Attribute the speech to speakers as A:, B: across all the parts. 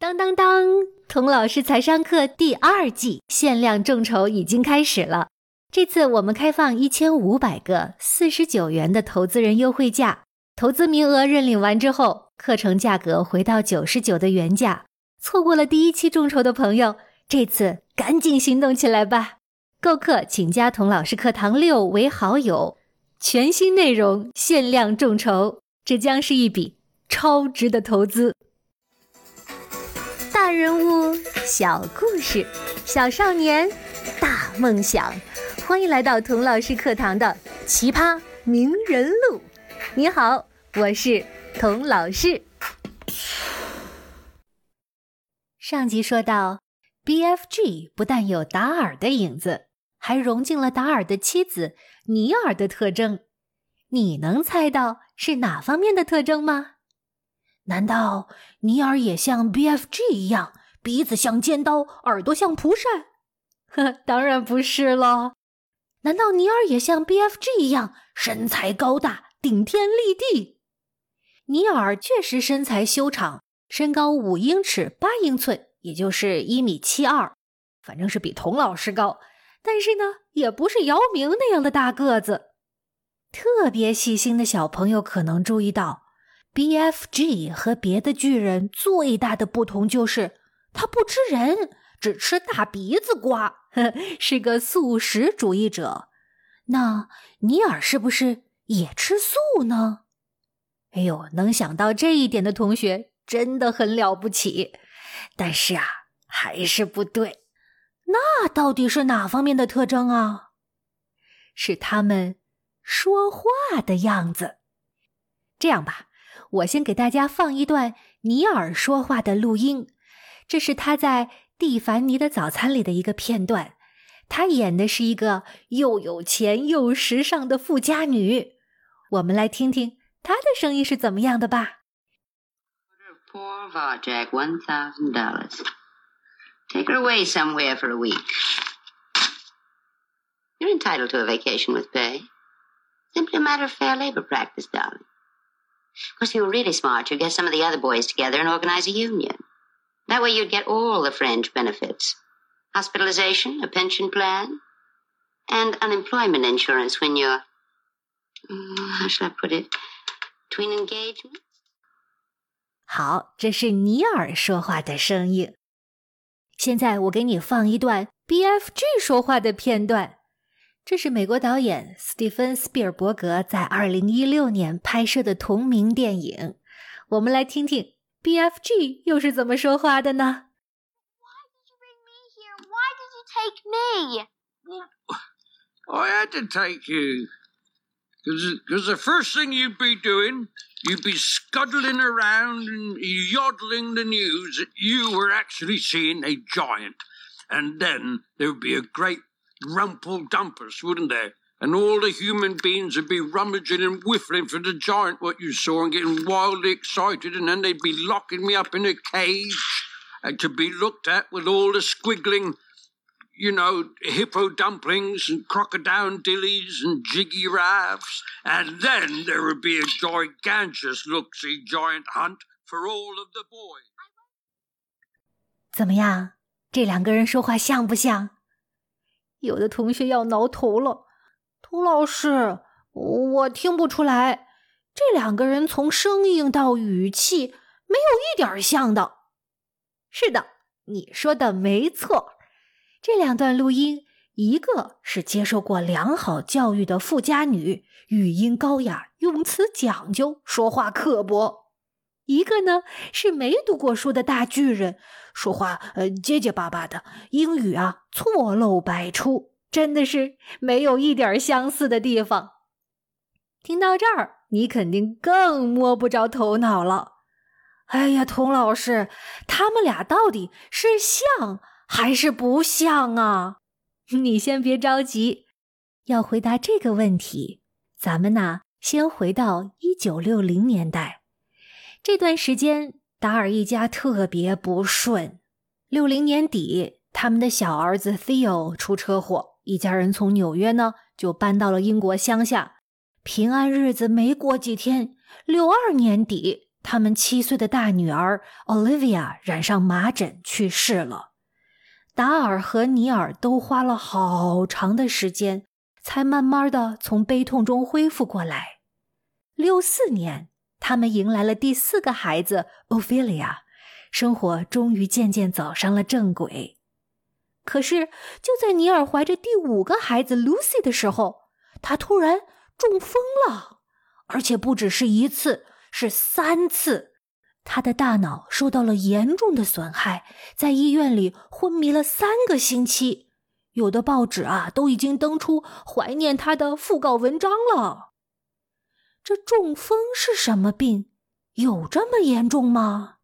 A: 当当当！童老师财商课第二季限量众筹已经开始了。这次我们开放一千五百个四十九元的投资人优惠价，投资名额认领完之后，课程价格回到九十九的原价。错过了第一期众筹的朋友，这次赶紧行动起来吧！购课请加童老师课堂六为好友。全新内容限量众筹，这将是一笔超值的投资。人物，小故事，小少年，大梦想。欢迎来到童老师课堂的奇葩名人录。你好，我是童老师。上集说到，BFG 不但有达尔的影子，还融进了达尔的妻子尼尔的特征。你能猜到是哪方面的特征吗？难道尼尔也像 BFG 一样，鼻子像尖刀，耳朵像蒲扇？呵，当然不是了。难道尼尔也像 BFG 一样，身材高大，顶天立地？尼尔确实身材修长，身高五英尺八英寸，也就是一米七二，反正是比童老师高。但是呢，也不是姚明那样的大个子。特别细心的小朋友可能注意到。BFG 和别的巨人最大的不同就是，他不吃人，只吃大鼻子瓜，是个素食主义者。那尼尔是不是也吃素呢？哎呦，能想到这一点的同学真的很了不起。但是啊，还是不对。那到底是哪方面的特征啊？是他们说话的样子。这样吧。我先给大家放一段尼尔说话的录音，这是他在《蒂凡尼的早餐》里的一个片段。他演的是一个又有钱又时尚的富家女。我们来听听她的声音是怎么样的吧。
B: Poor Varjak, one thousand dollars. Take her away somewhere for a week. You're entitled to a vacation with pay. Simply a matter of fair labor practice, darling. Of course, if you were really smart, you'd get some of the other boys together and organize a union. That way you'd get all the fringe benefits. Hospitalization, a pension plan, and unemployment insurance when you're, mm, how shall I put it, between engagements?
A: 好，这是尼尔说话的声音。现在我给你放一段 BFG 说话的片段。 这是美国导演斯蒂芬·斯皮尔伯格在二零一六年拍摄的同名电影。我们来听听 BFG 又是怎么说话的呢？
C: Why did you bring me here? Why did you take me?
D: Well, I had to take you. Because the first thing you'd be doing, you'd be scuttling around and yodeling the news that you were actually seeing a giant. And then there would be a great rumple dumpers, wouldn't there? And all the human beings would be rummaging and whiffling for the giant what you saw and getting wildly excited, and then they'd be locking me up in a cage and to be looked at with all the squiggling, you know, hippo dumplings and crocodile dillies and jiggy rafts. And then there would be a gigantic look-see giant hunt for all of the boys.
A: 怎么样？这两个人说话像不像？ 有的同学要挠头了，涂老师，我听不出来，这两个人从声音到语气没有一点像的。是的，你说的没错，这两段录音，一个是接受过良好教育的富家女，语音高雅，用词讲究，说话刻薄；一个呢是没读过书的大巨人。说话呃结结巴巴的，英语啊错漏百出，真的是没有一点相似的地方。听到这儿，你肯定更摸不着头脑了。哎呀，童老师，他们俩到底是像还是不像啊？你先别着急，要回答这个问题，咱们呢先回到一九六零年代这段时间。达尔一家特别不顺。六零年底，他们的小儿子 Theo 出车祸，一家人从纽约呢就搬到了英国乡下。平安日子没过几天，六二年底，他们七岁的大女儿 Olivia 染上麻疹去世了。达尔和尼尔都花了好长的时间，才慢慢的从悲痛中恢复过来。六四年，他们迎来了第四个孩子 Ophelia，生活终于渐渐走上了正轨。可是，就在尼尔怀着第五个孩子 Lucy 的时候，他突然中风了，而且不只是一次，是三次。他的大脑受到了严重的损害，在医院里昏迷了三个星期。有的报纸啊，都已经登出怀念他的讣告文章了。这中风是什么病？有这么严重吗？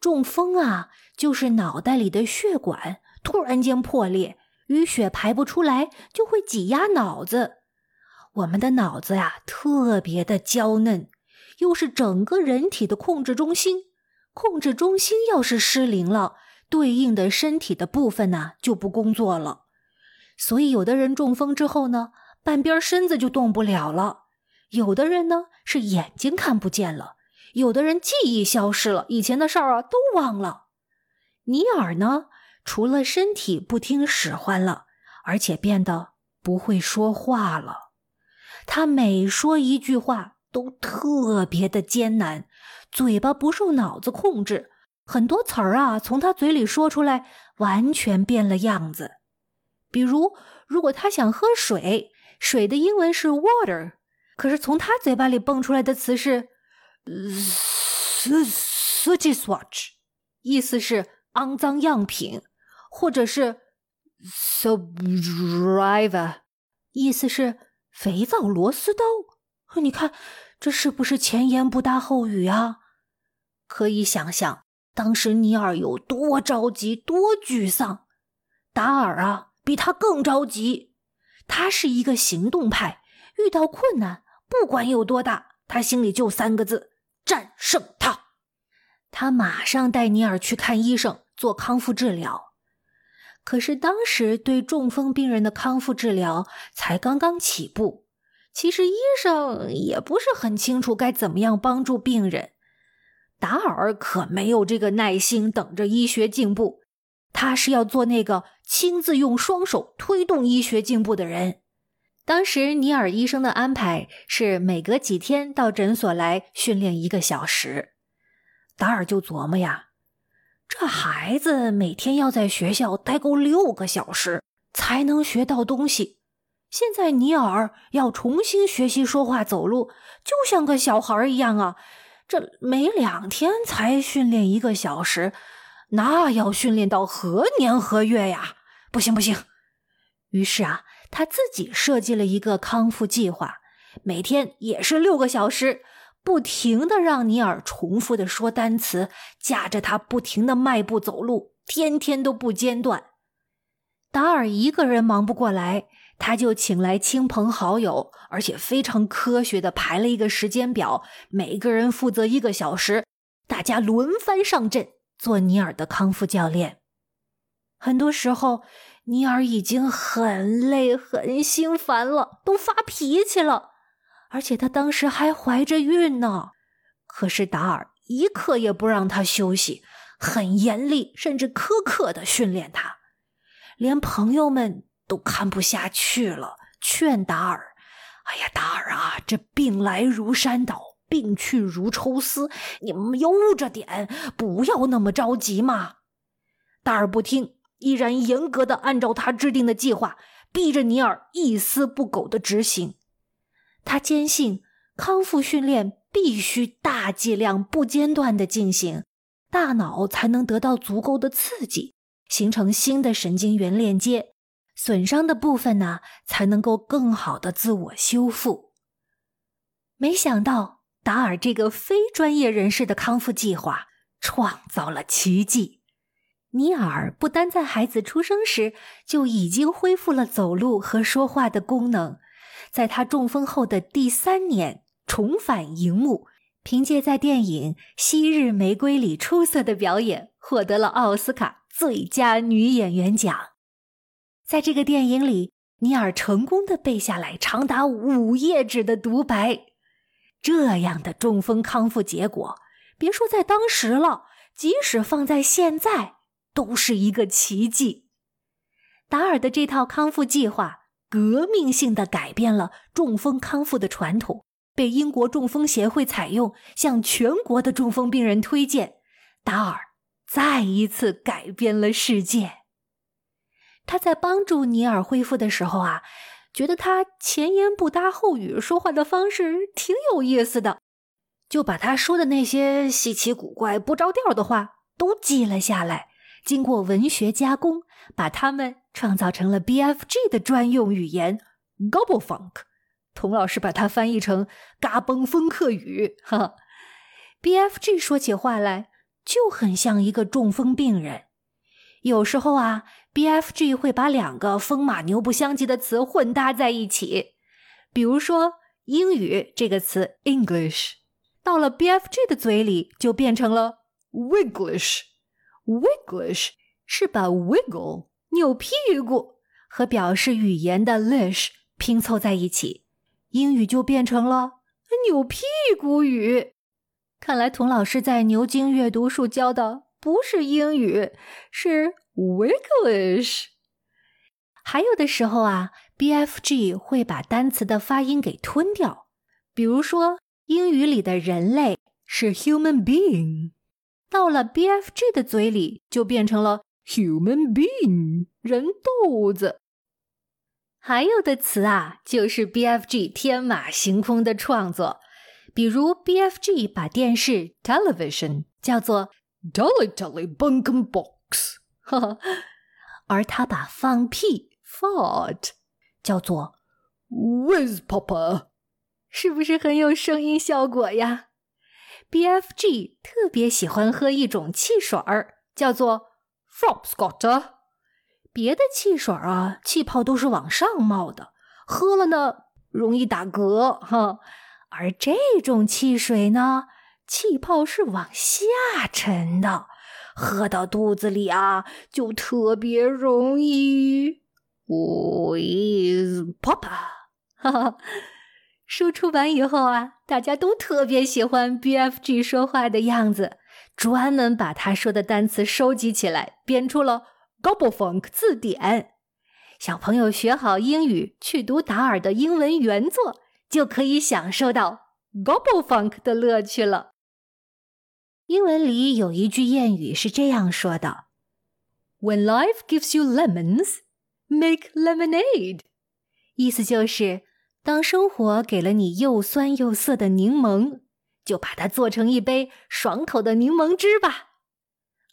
A: 中风啊，就是脑袋里的血管突然间破裂，淤血排不出来，就会挤压脑子。我们的脑子呀，特别的娇嫩。又是整个人体的控制中心，控制中心要是失灵了，对应的身体的部分呢就不工作了。所以有的人中风之后呢，半边身子就动不了了；有的人呢是眼睛看不见了；有的人记忆消失了，以前的事儿啊都忘了。尼尔呢，除了身体不听使唤了，而且变得不会说话了。他每说一句话。都特别的艰难，嘴巴不受脑子控制，很多词儿啊从他嘴里说出来完全变了样子。比如，如果他想喝水，水的英文是 water，可是从他嘴巴里蹦出来的词是 s u c h i swatch，意思是肮脏样品，或者是 saliva，意思是肥皂螺丝刀。你看。这是不是前言不搭后语啊？可以想象当时尼尔有多着急、多沮丧。达尔啊，比他更着急。他是一个行动派，遇到困难，不管有多大，他心里就三个字：战胜他。他马上带尼尔去看医生，做康复治疗。可是当时对中风病人的康复治疗才刚刚起步。其实医生也不是很清楚该怎么样帮助病人，达尔可没有这个耐心等着医学进步，他是要做那个亲自用双手推动医学进步的人。当时尼尔医生的安排是每隔几天到诊所来训练一个小时，达尔就琢磨呀，这孩子每天要在学校待够六个小时才能学到东西。现在尼尔要重新学习说话、走路，就像个小孩一样啊！这每两天才训练一个小时，那要训练到何年何月呀？不行不行！于是啊，他自己设计了一个康复计划，每天也是六个小时，不停的让尼尔重复的说单词，架着他不停的迈步走路，天天都不间断。达尔一个人忙不过来。他就请来亲朋好友，而且非常科学的排了一个时间表，每个人负责一个小时，大家轮番上阵做尼尔的康复教练。很多时候，尼尔已经很累、很心烦了，都发脾气了，而且他当时还怀着孕呢。可是达尔一刻也不让他休息，很严厉，甚至苛刻的训练他，连朋友们。都看不下去了，劝达尔：“哎呀，达尔啊，这病来如山倒，病去如抽丝，你们悠着点，不要那么着急嘛。”达尔不听，依然严格的按照他制定的计划，逼着尼尔一丝不苟的执行。他坚信康复训练必须大剂量、不间断的进行，大脑才能得到足够的刺激，形成新的神经元链接。损伤的部分呢，才能够更好的自我修复。没想到达尔这个非专业人士的康复计划创造了奇迹，尼尔不单在孩子出生时就已经恢复了走路和说话的功能，在他中风后的第三年重返荧幕，凭借在电影《昔日玫瑰》里出色的表演，获得了奥斯卡最佳女演员奖。在这个电影里，尼尔成功的背下来长达五页纸的独白。这样的中风康复结果，别说在当时了，即使放在现在，都是一个奇迹。达尔的这套康复计划，革命性的改变了中风康复的传统，被英国中风协会采用，向全国的中风病人推荐。达尔再一次改变了世界。他在帮助尼尔恢复的时候啊。觉得他前言不搭后语，说话的方式挺有意思的，就把他说的那些稀奇古怪、不着调的话都记了下来，经过文学加工，把它们创造成了 BFG 的专用语言 Gobble Funk。童老师把它翻译成“嘎嘣风克语”。哈，BFG 说起话来就很像一个中风病人，有时候啊。BFG 会把两个风马牛不相及的词混搭在一起，比如说英语这个词 English，到了 BFG 的嘴里就变成了 Wiglish。Wigglish 是把 wiggle 扭屁股和表示语言的 lish 拼凑在一起，英语就变成了扭屁股语。看来童老师在牛津阅读术教的不是英语，是。Wiglish，还有的时候啊，BFG 会把单词的发音给吞掉。比如说，英语里的人类是 human being，到了 BFG 的嘴里就变成了 human being，人豆子。还有的词啊，就是 BFG 天马行空的创作。比如，BFG 把电视 television 叫做 dolly dolly bunkum box。哈哈，而他把放屁 fart 叫做 whiz popper，是不是很有声音效果呀？BFG 特别喜欢喝一种汽水儿，叫做 Fobscott。别的汽水啊，气泡都是往上冒的，喝了呢容易打嗝哈。而这种汽水呢，气泡是往下沉的。喝到肚子里啊，就特别容易 with pop。哈哈，书出版以后啊，大家都特别喜欢 BFG 说话的样子，专门把他说的单词收集起来，编出了 Gobblefunk 字典。小朋友学好英语，去读达尔的英文原作，就可以享受到 Gobblefunk 的乐趣了。英文里有一句谚语是这样说的：“When life gives you lemons, make lemonade。”意思就是，当生活给了你又酸又涩的柠檬，就把它做成一杯爽口的柠檬汁吧。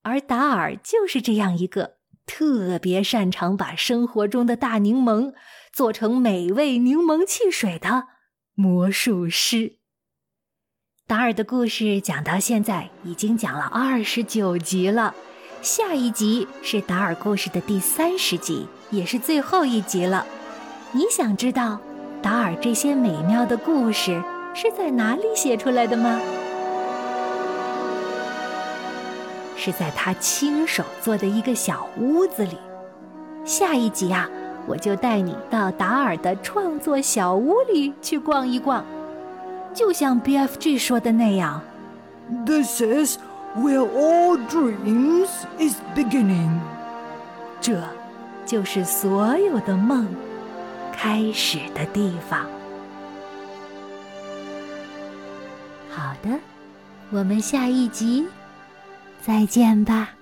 A: 而达尔就是这样一个特别擅长把生活中的大柠檬做成美味柠檬汽水的魔术师。达尔的故事讲到现在已经讲了二十九集了，下一集是达尔故事的第三十集，也是最后一集了。你想知道达尔这些美妙的故事是在哪里写出来的吗？是在他亲手做的一个小屋子里。下一集啊，我就带你到达尔的创作小屋里去逛一逛。就像 BFG 说的那样
E: ，This is where all dreams is beginning。
A: 这就是所有的梦开始的地方。好的，我们下一集再见吧。